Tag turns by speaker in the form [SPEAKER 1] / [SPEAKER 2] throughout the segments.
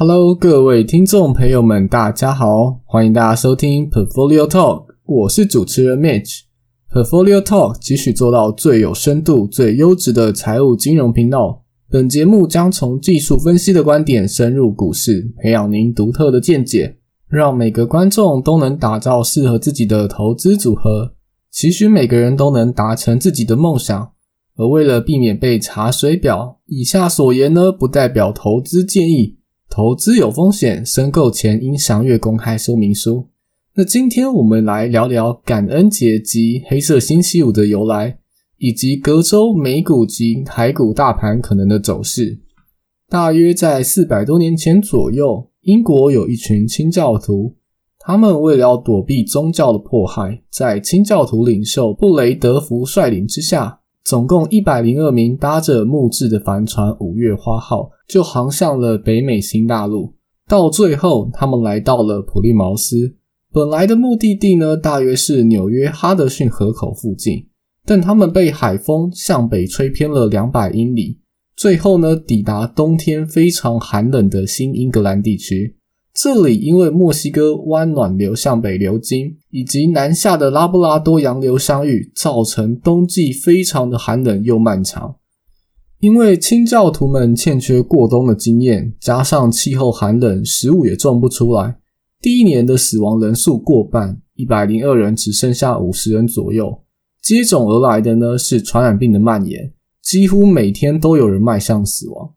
[SPEAKER 1] Hello，各位听众朋友们，大家好，欢迎大家收听 Portfolio Talk，我是主持人 Mitch。Portfolio Talk 继续做到最有深度、最优质的财务金融频道。本节目将从技术分析的观点深入股市，培养您独特的见解，让每个观众都能打造适合自己的投资组合。期许每个人都能达成自己的梦想。而为了避免被查水表，以下所言呢，不代表投资建议。投资有风险，申购前应详阅公开说明书。那今天我们来聊聊感恩节及黑色星期五的由来，以及隔周美股及台股大盘可能的走势。大约在四百多年前左右，英国有一群清教徒，他们为了躲避宗教的迫害，在清教徒领袖布雷德福率领之下。总共一百零二名搭着木质的帆船“五月花号”就航向了北美新大陆。到最后，他们来到了普利茅斯。本来的目的地呢，大约是纽约哈德逊河口附近，但他们被海风向北吹偏了两百英里。最后呢，抵达冬天非常寒冷的新英格兰地区。这里因为墨西哥湾暖流向北流经，以及南下的拉布拉多洋流相遇，造成冬季非常的寒冷又漫长。因为清教徒们欠缺过冬的经验，加上气候寒冷，食物也种不出来。第一年的死亡人数过半，一百零二人只剩下五十人左右。接踵而来的呢是传染病的蔓延，几乎每天都有人迈向死亡。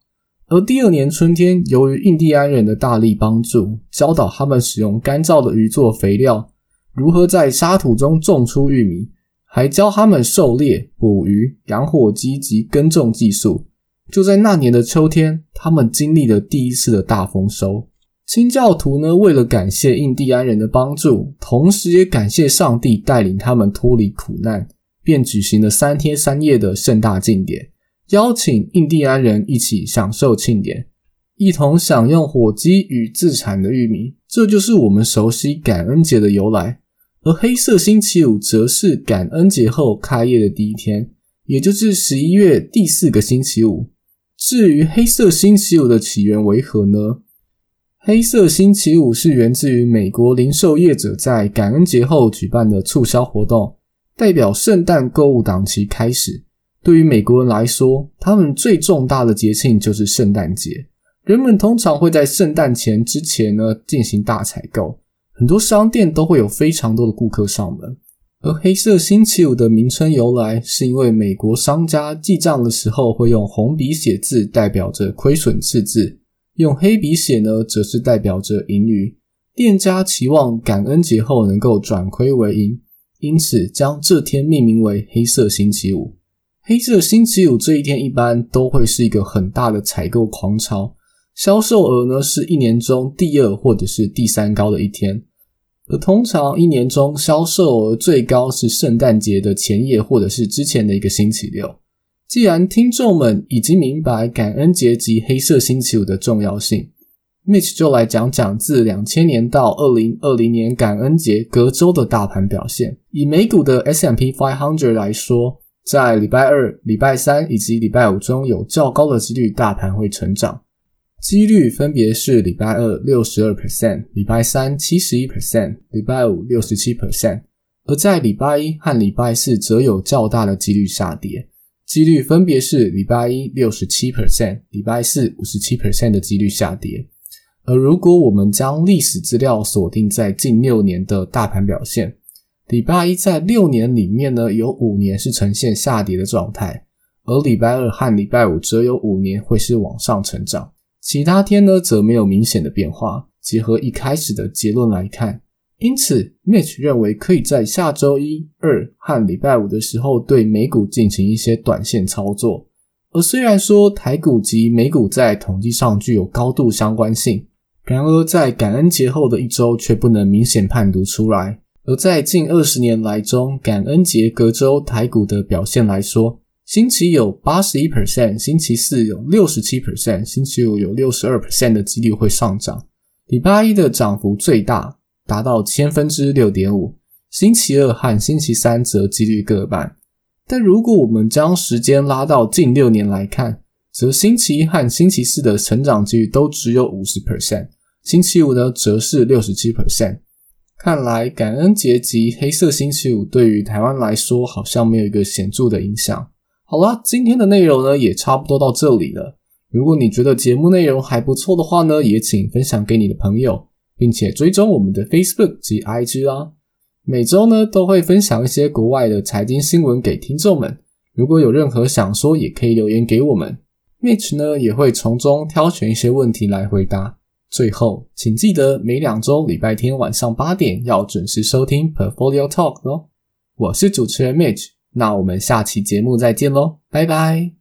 [SPEAKER 1] 而第二年春天，由于印第安人的大力帮助，教导他们使用干燥的鱼做肥料，如何在沙土中种出玉米，还教他们狩猎、捕鱼、养火鸡及耕种技术。就在那年的秋天，他们经历了第一次的大丰收。清教徒呢，为了感谢印第安人的帮助，同时也感谢上帝带领他们脱离苦难，便举行了三天三夜的盛大庆典。邀请印第安人一起享受庆典，一同享用火鸡与自产的玉米，这就是我们熟悉感恩节的由来。而黑色星期五则是感恩节后开业的第一天，也就是十一月第四个星期五。至于黑色星期五的起源为何呢？黑色星期五是源自于美国零售业者在感恩节后举办的促销活动，代表圣诞购物档期开始。对于美国人来说，他们最重大的节庆就是圣诞节。人们通常会在圣诞前之前呢进行大采购，很多商店都会有非常多的顾客上门。而黑色星期五的名称由来，是因为美国商家记账的时候会用红笔写字，代表着亏损赤字；用黑笔写呢，则是代表着盈余。店家期望感恩节后能够转亏为盈，因此将这天命名为黑色星期五。黑色星期五这一天一般都会是一个很大的采购狂潮，销售额呢是一年中第二或者是第三高的一天。而通常一年中销售额最高是圣诞节的前夜或者是之前的一个星期六。既然听众们已经明白感恩节及黑色星期五的重要性，Mitch 就来讲讲自两千年到二零二零年感恩节隔周的大盘表现。以美股的 S M P Five Hundred 来说。在礼拜二、礼拜三以及礼拜五中有较高的几率大盘会成长，几率分别是礼拜二六十二 percent、礼拜三七十一 percent、礼拜五六十七 percent，而在礼拜一和礼拜四则有较大的几率下跌，几率分别是礼拜一六十七 percent、礼拜四五十七 percent 的几率下跌。而如果我们将历史资料锁定在近六年的大盘表现。礼拜一在六年里面呢，有五年是呈现下跌的状态，而礼拜二和礼拜五则有五年会是往上成长，其他天呢则没有明显的变化。结合一开始的结论来看，因此 Mitch 认为可以在下周一、二和礼拜五的时候对美股进行一些短线操作。而虽然说台股及美股在统计上具有高度相关性，然而在感恩节后的一周却不能明显判读出来。而在近二十年来中，感恩节隔周台股的表现来说，星期有八十一 percent，星期四有六十七 percent，星期五有六十二 percent 的几率会上涨。礼拜一的涨幅最大，达到千分之六点五。星期二和星期三则几率各半。但如果我们将时间拉到近六年来看，则星期一和星期四的成长几率都只有五十 percent，星期五呢则是六十七 percent。看来感恩节及黑色星期五对于台湾来说好像没有一个显著的影响。好啦，今天的内容呢也差不多到这里了。如果你觉得节目内容还不错的话呢，也请分享给你的朋友，并且追踪我们的 Facebook 及 IG 啦。每周呢都会分享一些国外的财经新闻给听众们。如果有任何想说，也可以留言给我们，Mitch 呢也会从中挑选一些问题来回答。最后，请记得每两周礼拜天晚上八点要准时收听 Portfolio Talk 哦。我是主持人 Mitch，那我们下期节目再见喽，拜拜。